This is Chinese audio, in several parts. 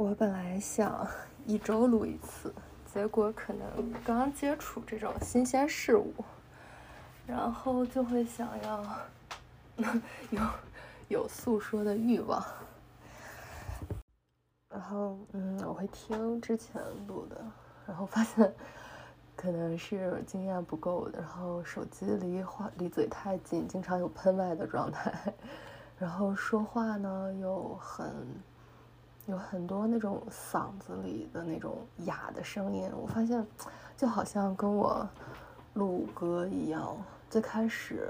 我本来想 一周录一次，结果可能刚接触这种新鲜事物，然后就会想要 有有诉说的欲望。然后，嗯，我会听之前录的，然后发现可能是经验不够的，然后手机离话离嘴太近，经常有喷麦的状态，然后说话呢又很。有很多那种嗓子里的那种哑的声音，我发现就好像跟我录歌一样。最开始，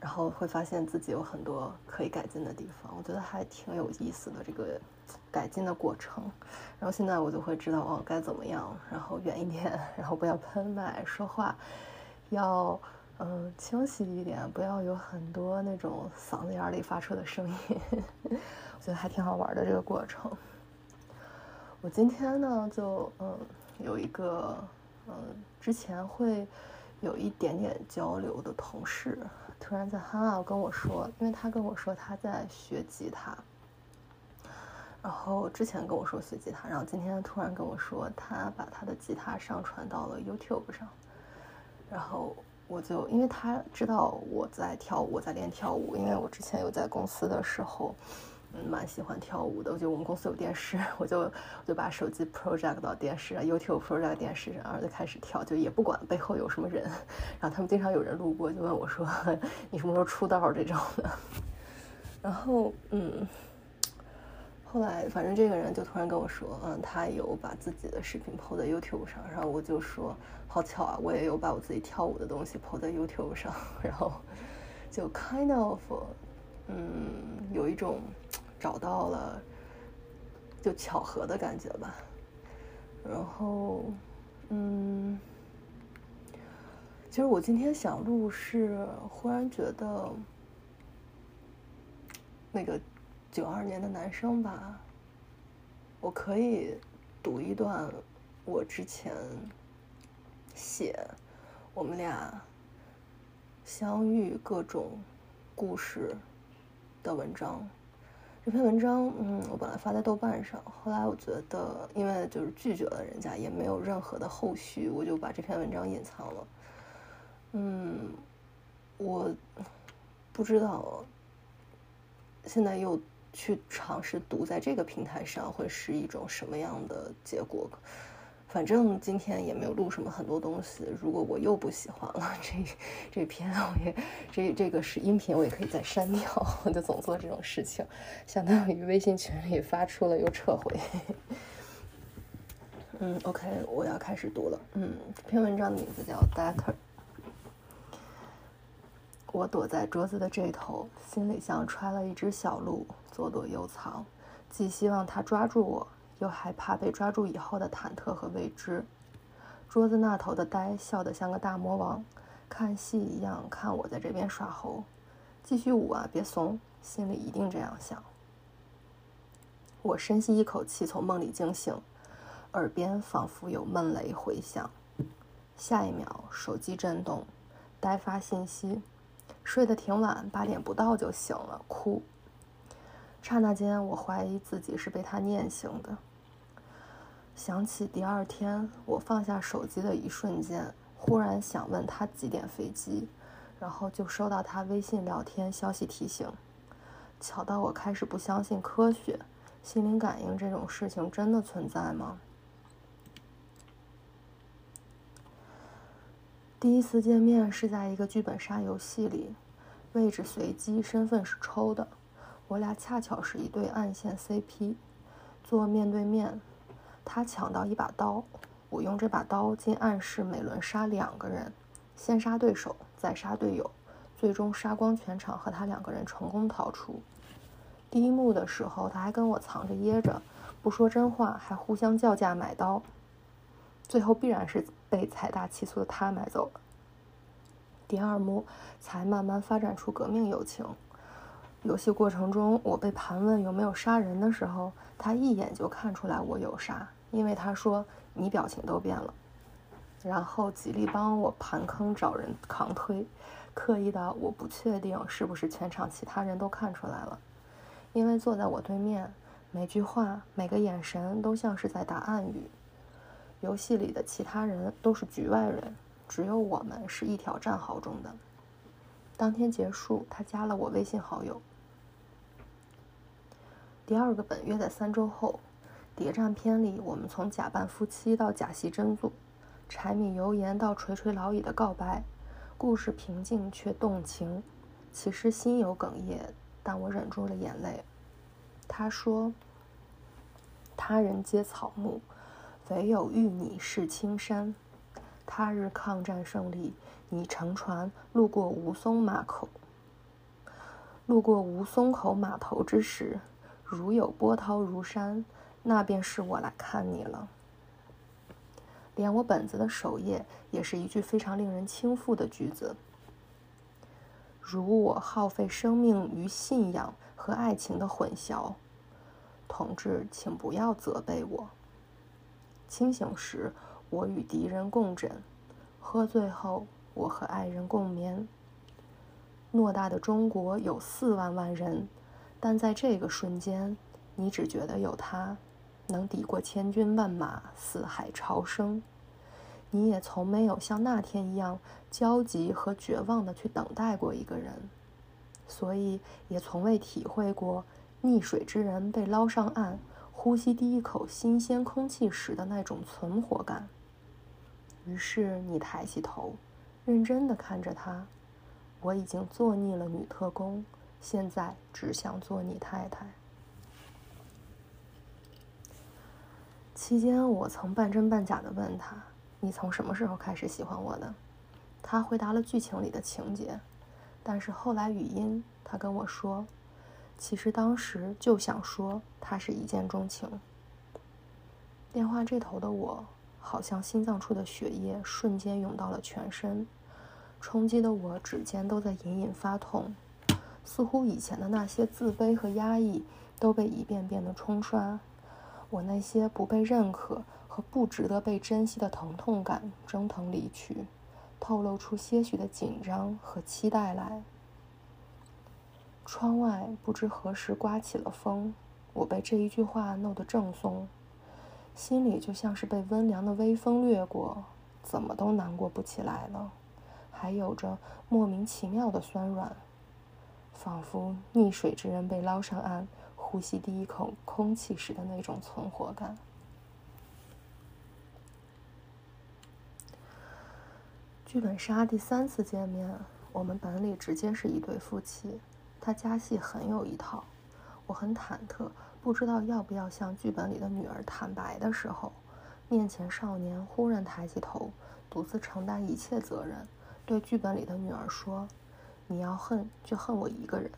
然后会发现自己有很多可以改进的地方，我觉得还挺有意思的这个改进的过程。然后现在我就会知道哦该怎么样，然后远一点，然后不要喷麦，说话要嗯清晰一点，不要有很多那种嗓子眼里发出的声音。我觉得还挺好玩的这个过程。我今天呢，就嗯有一个嗯之前会有一点点交流的同事，突然在哈奥跟我说，因为他跟我说他在学吉他，然后之前跟我说学吉他，然后今天突然跟我说他把他的吉他上传到了 YouTube 上，然后我就因为他知道我在跳舞，在练跳舞，因为我之前有在公司的时候。嗯，蛮喜欢跳舞的。我觉得我们公司有电视，我就我就把手机 project 到电视上，YouTube project 电视上，然后就开始跳，就也不管背后有什么人。然后他们经常有人路过，就问我说：“ 你什么时候出道这种的？” 然后，嗯，后来反正这个人就突然跟我说：“嗯，他有把自己的视频 po 在 YouTube 上。”然后我就说：“好巧啊，我也有把我自己跳舞的东西 po 在 YouTube 上。”然后就 kind of，嗯，有一种。找到了，就巧合的感觉吧。然后，嗯，其实我今天想录是忽然觉得，那个九二年的男生吧，我可以读一段我之前写我们俩相遇各种故事的文章。这篇文章，嗯，我本来发在豆瓣上，后来我觉得，因为就是拒绝了人家，也没有任何的后续，我就把这篇文章隐藏了。嗯，我不知道现在又去尝试读在这个平台上会是一种什么样的结果。反正今天也没有录什么很多东西。如果我又不喜欢了这这篇，我也这这个是音频，我也可以再删掉。我就总做这种事情，相当于微信群里发出了又撤回。嗯，OK，我要开始读了。嗯，这篇文章的名字叫《Data》。我躲在桌子的这头，心里像揣了一只小鹿，左躲右藏，既希望它抓住我。又害怕被抓住以后的忐忑和未知。桌子那头的呆笑得像个大魔王，看戏一样看我在这边耍猴。继续舞啊，别怂！心里一定这样想。我深吸一口气，从梦里惊醒，耳边仿佛有闷雷回响。下一秒，手机震动，呆发信息：睡得挺晚，八点不到就醒了，哭。刹那间，我怀疑自己是被他念醒的。想起第二天我放下手机的一瞬间，忽然想问他几点飞机，然后就收到他微信聊天消息提醒。巧到我开始不相信科学，心灵感应这种事情真的存在吗？第一次见面是在一个剧本杀游戏里，位置随机，身份是抽的，我俩恰巧是一对暗线 CP，坐面对面。他抢到一把刀，我用这把刀进暗室，每轮杀两个人，先杀对手，再杀队友，最终杀光全场，和他两个人成功逃出。第一幕的时候，他还跟我藏着掖着，不说真话，还互相叫价买刀，最后必然是被财大气粗的他买走了。第二幕才慢慢发展出革命友情。游戏过程中，我被盘问有没有杀人的时候，他一眼就看出来我有杀，因为他说你表情都变了，然后极力帮我盘坑找人扛推，刻意的我不确定是不是全场其他人都看出来了，因为坐在我对面，每句话、每个眼神都像是在打暗语。游戏里的其他人都是局外人，只有我们是一条战壕中的。当天结束，他加了我微信好友。第二个本约在三周后。谍战片里，我们从假扮夫妻到假戏真做，柴米油盐到垂垂老矣的告白，故事平静却动情。其实心有哽咽，但我忍住了眼泪。他说：“他人皆草木，唯有遇你是青山。他日抗战胜利，你乘船路过吴淞码口，路过吴淞口码头之时，如有波涛如山。”那便是我来看你了。连我本子的首页也是一句非常令人倾覆的句子：“如我耗费生命于信仰和爱情的混淆，同志，请不要责备我。清醒时，我与敌人共枕；喝醉后，我和爱人共眠。偌大的中国有四万万人，但在这个瞬间，你只觉得有他。”能抵过千军万马，四海潮生。你也从没有像那天一样焦急和绝望的去等待过一个人，所以也从未体会过溺水之人被捞上岸，呼吸第一口新鲜空气时的那种存活感。于是你抬起头，认真的看着他。我已经做腻了女特工，现在只想做你太太。期间，我曾半真半假的问他：“你从什么时候开始喜欢我的？”他回答了剧情里的情节，但是后来语音，他跟我说：“其实当时就想说他是一见钟情。”电话这头的我，好像心脏处的血液瞬间涌到了全身，冲击的我指尖都在隐隐发痛，似乎以前的那些自卑和压抑都被一遍遍的冲刷。我那些不被认可和不值得被珍惜的疼痛感蒸腾离去，透露出些许的紧张和期待来。窗外不知何时刮起了风，我被这一句话弄得正松，心里就像是被温凉的微风掠过，怎么都难过不起来了，还有着莫名其妙的酸软，仿佛溺水之人被捞上岸。呼吸第一口空气时的那种存活感。剧本杀第三次见面，我们本里直接是一对夫妻。他加戏很有一套，我很忐忑，不知道要不要向剧本里的女儿坦白的时候，面前少年忽然抬起头，独自承担一切责任，对剧本里的女儿说：“你要恨就恨我一个人。”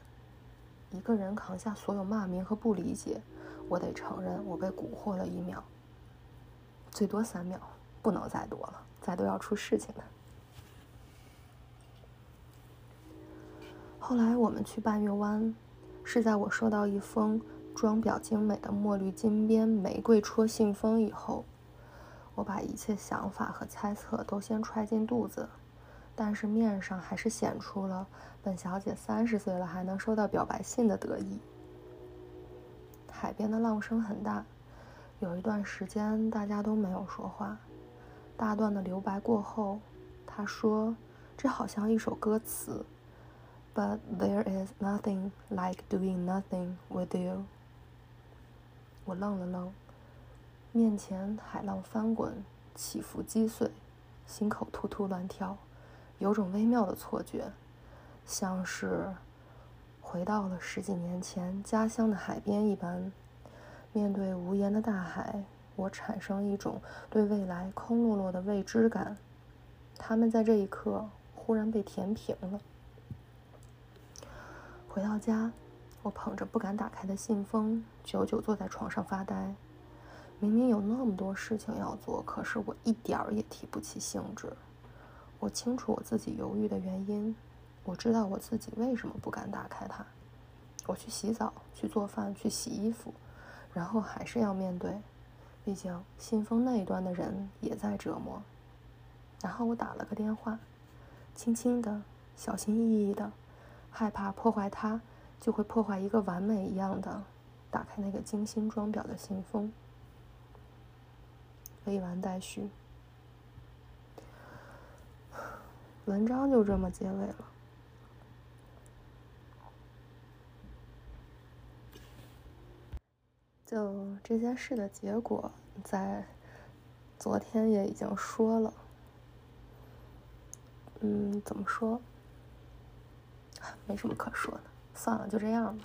一个人扛下所有骂名和不理解，我得承认我被蛊惑了一秒，最多三秒，不能再多了，再多要出事情的。后来我们去半月湾，是在我收到一封装裱精美的墨绿金边玫瑰戳信封以后，我把一切想法和猜测都先揣进肚子。但是面上还是显出了本小姐三十岁了还能收到表白信的得意。海边的浪声很大，有一段时间大家都没有说话。大段的留白过后，他说：“这好像一首歌词。” But there is nothing like doing nothing with you。我愣了愣，面前海浪翻滚，起伏击碎，心口突突乱跳。有种微妙的错觉，像是回到了十几年前家乡的海边一般。面对无言的大海，我产生一种对未来空落落的未知感。他们在这一刻忽然被填平了。回到家，我捧着不敢打开的信封，久久坐在床上发呆。明明有那么多事情要做，可是我一点儿也提不起兴致。我清楚我自己犹豫的原因，我知道我自己为什么不敢打开它。我去洗澡，去做饭，去洗衣服，然后还是要面对，毕竟信封那一端的人也在折磨。然后我打了个电话，轻轻的，小心翼翼的，害怕破坏它，就会破坏一个完美一样的，打开那个精心装裱的信封，未完待续。文章就这么结尾了。就这件事的结果，在昨天也已经说了。嗯，怎么说？没什么可说的，算了，就这样吧。